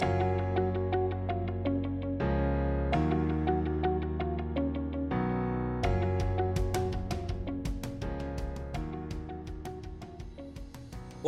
Bye.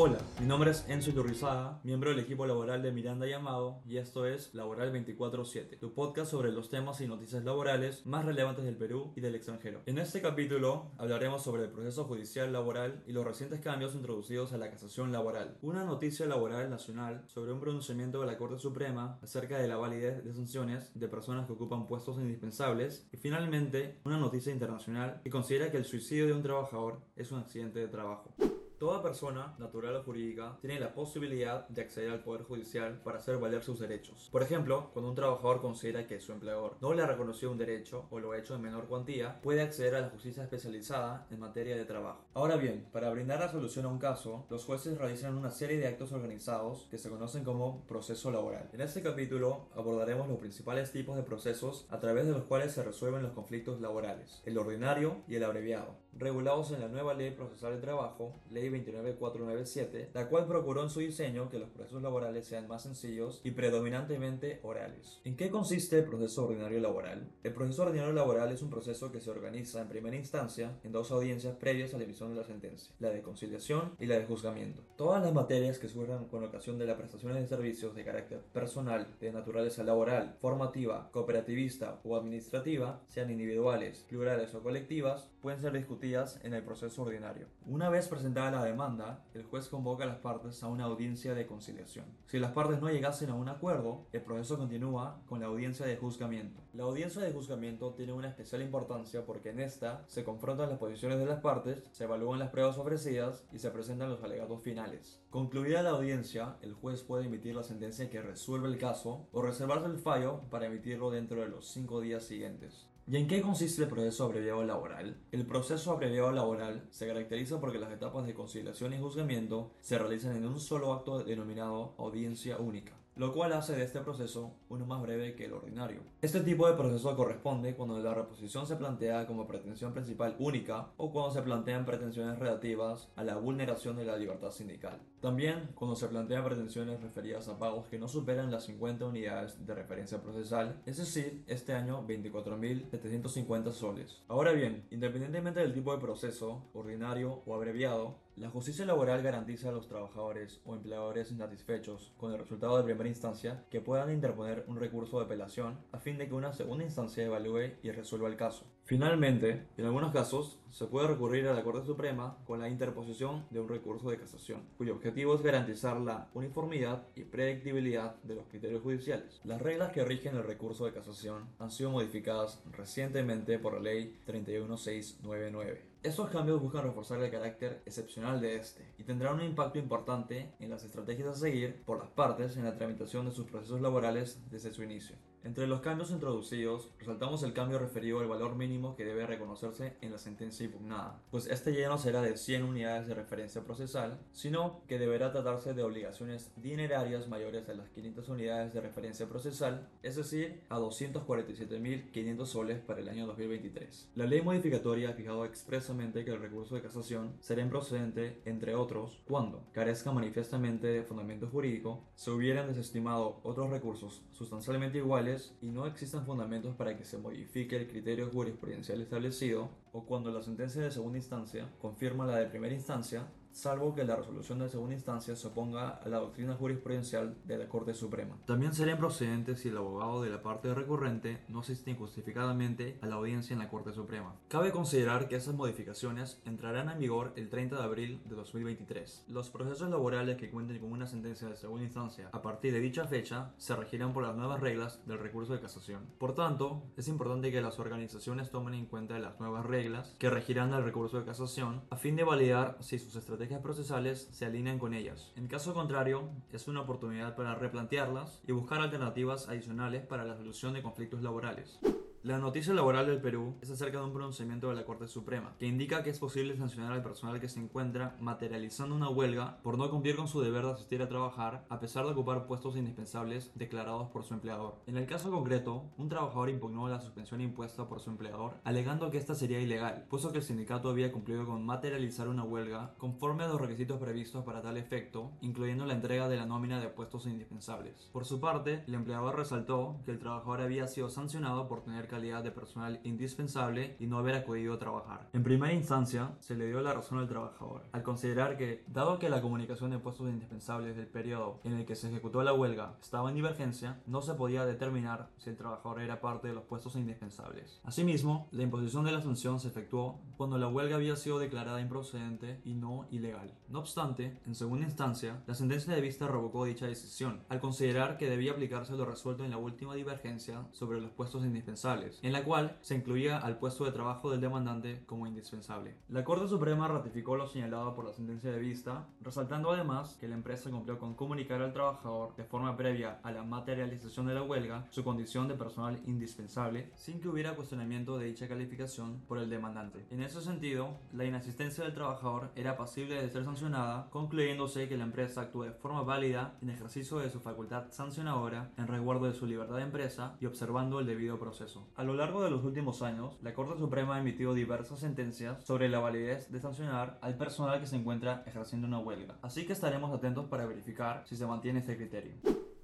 Hola, mi nombre es Enzo Iturrizaga, miembro del equipo laboral de Miranda Llamado, y esto es Laboral 24-7, tu podcast sobre los temas y noticias laborales más relevantes del Perú y del extranjero. En este capítulo hablaremos sobre el proceso judicial laboral y los recientes cambios introducidos a la casación laboral. Una noticia laboral nacional sobre un pronunciamiento de la Corte Suprema acerca de la validez de sanciones de personas que ocupan puestos indispensables y finalmente una noticia internacional que considera que el suicidio de un trabajador es un accidente de trabajo. Toda persona, natural o jurídica, tiene la posibilidad de acceder al Poder Judicial para hacer valer sus derechos. Por ejemplo, cuando un trabajador considera que su empleador no le ha reconocido un derecho o lo ha hecho en menor cuantía, puede acceder a la justicia especializada en materia de trabajo. Ahora bien, para brindar la solución a un caso, los jueces realizan una serie de actos organizados que se conocen como proceso laboral. En este capítulo abordaremos los principales tipos de procesos a través de los cuales se resuelven los conflictos laborales, el ordinario y el abreviado, regulados en la nueva Ley Procesal de Trabajo, Ley 29497, la cual procuró en su diseño que los procesos laborales sean más sencillos y predominantemente orales. ¿En qué consiste el proceso ordinario laboral? El proceso ordinario laboral es un proceso que se organiza en primera instancia en dos audiencias previas a la emisión de la sentencia, la de conciliación y la de juzgamiento. Todas las materias que surjan con ocasión de las prestaciones de servicios de carácter personal, de naturaleza laboral, formativa, cooperativista o administrativa, sean individuales, plurales o colectivas, pueden ser discutidas en el proceso ordinario. Una vez presentada la demanda, el juez convoca a las partes a una audiencia de conciliación. Si las partes no llegasen a un acuerdo, el proceso continúa con la audiencia de juzgamiento. La audiencia de juzgamiento tiene una especial importancia porque en esta se confrontan las posiciones de las partes, se evalúan las pruebas ofrecidas y se presentan los alegatos finales. Concluida la audiencia, el juez puede emitir la sentencia que resuelve el caso o reservarse el fallo para emitirlo dentro de los cinco días siguientes. ¿Y en qué consiste el proceso abreviado laboral? El proceso abreviado laboral se caracteriza porque las etapas de conciliación y juzgamiento se realizan en un solo acto denominado audiencia única lo cual hace de este proceso uno más breve que el ordinario. Este tipo de proceso corresponde cuando la reposición se plantea como pretensión principal única o cuando se plantean pretensiones relativas a la vulneración de la libertad sindical. También cuando se plantean pretensiones referidas a pagos que no superan las 50 unidades de referencia procesal, es decir, este año 24.750 soles. Ahora bien, independientemente del tipo de proceso, ordinario o abreviado, la justicia laboral garantiza a los trabajadores o empleadores insatisfechos con el resultado de primera instancia que puedan interponer un recurso de apelación a fin de que una segunda instancia evalúe y resuelva el caso. Finalmente, en algunos casos, se puede recurrir a la Corte Suprema con la interposición de un recurso de casación, cuyo objetivo es garantizar la uniformidad y predictibilidad de los criterios judiciales. Las reglas que rigen el recurso de casación han sido modificadas recientemente por la Ley 31699. Estos cambios buscan reforzar el carácter excepcional de este y tendrán un impacto importante en las estrategias a seguir por las partes en la tramitación de sus procesos laborales desde su inicio. Entre los cambios introducidos, resaltamos el cambio referido al valor mínimo que debe reconocerse en la sentencia impugnada, pues este ya no será de 100 unidades de referencia procesal, sino que deberá tratarse de obligaciones dinerarias mayores a las 500 unidades de referencia procesal, es decir, a 247.500 soles para el año 2023. La ley modificatoria ha fijado expresamente que el recurso de casación será improcedente, entre otros, cuando carezca manifiestamente de fundamento jurídico, se hubieran desestimado otros recursos sustancialmente iguales y no existan fundamentos para que se modifique el criterio jurisprudencial establecido, o cuando la sentencia de segunda instancia confirma la de primera instancia salvo que la resolución de segunda instancia se oponga a la doctrina jurisprudencial de la Corte Suprema. También serían procedentes si el abogado de la parte recurrente no asiste injustificadamente a la audiencia en la Corte Suprema. Cabe considerar que esas modificaciones entrarán en vigor el 30 de abril de 2023. Los procesos laborales que cuenten con una sentencia de segunda instancia a partir de dicha fecha se regirán por las nuevas reglas del recurso de casación. Por tanto, es importante que las organizaciones tomen en cuenta las nuevas reglas que regirán el recurso de casación a fin de validar si sus estrategias estrategias procesales se alinean con ellas. En caso contrario, es una oportunidad para replantearlas y buscar alternativas adicionales para la solución de conflictos laborales. La noticia laboral del Perú es acerca de un pronunciamiento de la Corte Suprema, que indica que es posible sancionar al personal que se encuentra materializando una huelga por no cumplir con su deber de asistir a trabajar a pesar de ocupar puestos indispensables declarados por su empleador. En el caso concreto, un trabajador impugnó la suspensión impuesta por su empleador, alegando que esta sería ilegal, puesto que el sindicato había cumplido con materializar una huelga conforme a los requisitos previstos para tal efecto, incluyendo la entrega de la nómina de puestos indispensables. Por su parte, el empleador resaltó que el trabajador había sido sancionado por tener calidad de personal indispensable y no haber acudido a trabajar. En primera instancia, se le dio la razón al trabajador, al considerar que, dado que la comunicación de puestos indispensables del periodo en el que se ejecutó la huelga estaba en divergencia, no se podía determinar si el trabajador era parte de los puestos indispensables. Asimismo, la imposición de la sanción se efectuó cuando la huelga había sido declarada improcedente y no ilegal. No obstante, en segunda instancia, la sentencia de vista revocó dicha decisión, al considerar que debía aplicarse lo resuelto en la última divergencia sobre los puestos indispensables en la cual se incluía al puesto de trabajo del demandante como indispensable. La Corte Suprema ratificó lo señalado por la sentencia de vista, resaltando además que la empresa cumplió con comunicar al trabajador de forma previa a la materialización de la huelga su condición de personal indispensable sin que hubiera cuestionamiento de dicha calificación por el demandante. En ese sentido, la inasistencia del trabajador era pasible de ser sancionada, concluyéndose que la empresa actúe de forma válida en ejercicio de su facultad sancionadora en resguardo de su libertad de empresa y observando el debido proceso. A lo largo de los últimos años, la Corte Suprema ha emitido diversas sentencias sobre la validez de sancionar al personal que se encuentra ejerciendo una huelga, así que estaremos atentos para verificar si se mantiene este criterio.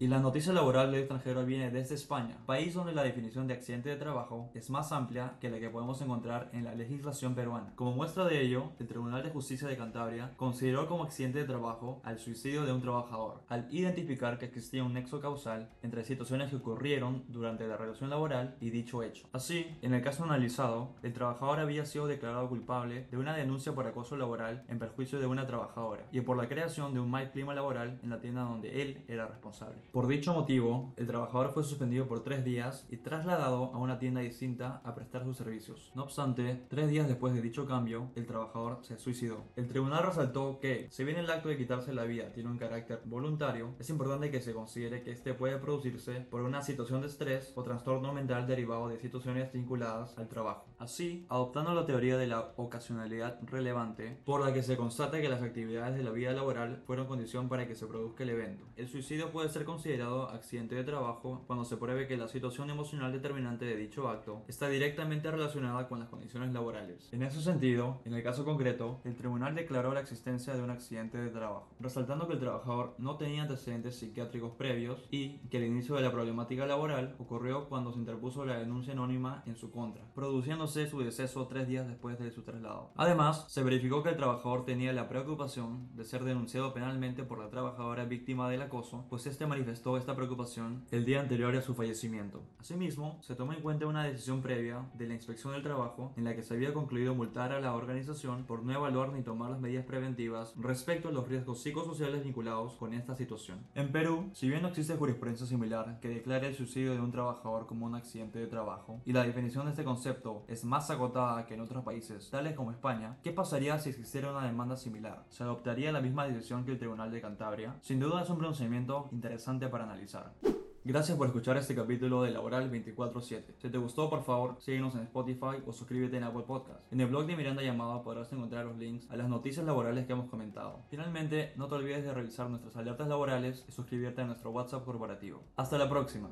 Y la noticia laboral del extranjero viene desde España, país donde la definición de accidente de trabajo es más amplia que la que podemos encontrar en la legislación peruana. Como muestra de ello, el Tribunal de Justicia de Cantabria consideró como accidente de trabajo al suicidio de un trabajador, al identificar que existía un nexo causal entre situaciones que ocurrieron durante la relación laboral y dicho hecho. Así, en el caso analizado, el trabajador había sido declarado culpable de una denuncia por acoso laboral en perjuicio de una trabajadora y por la creación de un mal clima laboral en la tienda donde él era responsable. Por dicho motivo, el trabajador fue suspendido por tres días y trasladado a una tienda distinta a prestar sus servicios. No obstante, tres días después de dicho cambio, el trabajador se suicidó. El tribunal resaltó que, si bien el acto de quitarse la vida tiene un carácter voluntario, es importante que se considere que este puede producirse por una situación de estrés o trastorno mental derivado de situaciones vinculadas al trabajo. Así, adoptando la teoría de la ocasionalidad relevante, por la que se constata que las actividades de la vida laboral fueron condición para que se produzca el evento, el suicidio puede ser considerado accidente de trabajo cuando se pruebe que la situación emocional determinante de dicho acto está directamente relacionada con las condiciones laborales. En ese sentido, en el caso concreto, el tribunal declaró la existencia de un accidente de trabajo, resaltando que el trabajador no tenía antecedentes psiquiátricos previos y que el inicio de la problemática laboral ocurrió cuando se interpuso la denuncia anónima en su contra, produciéndose su deceso tres días después de su traslado. Además, se verificó que el trabajador tenía la preocupación de ser denunciado penalmente por la trabajadora víctima del acoso, pues este manifestó esta preocupación el día anterior a su fallecimiento. Asimismo, se tomó en cuenta una decisión previa de la inspección del trabajo en la que se había concluido multar a la organización por no evaluar ni tomar las medidas preventivas respecto a los riesgos psicosociales vinculados con esta situación. En Perú, si bien no existe jurisprudencia similar que declare el suicidio de un trabajador como un accidente de trabajo, y la definición de este concepto más acotada que en otros países, tales como España, ¿qué pasaría si existiera una demanda similar? ¿Se adoptaría la misma decisión que el Tribunal de Cantabria? Sin duda es un pronunciamiento interesante para analizar. Gracias por escuchar este capítulo de Laboral 24-7. Si te gustó, por favor, síguenos en Spotify o suscríbete en Apple Podcast. En el blog de Miranda Llamada podrás encontrar los links a las noticias laborales que hemos comentado. Finalmente, no te olvides de revisar nuestras alertas laborales y suscribirte a nuestro WhatsApp corporativo. Hasta la próxima.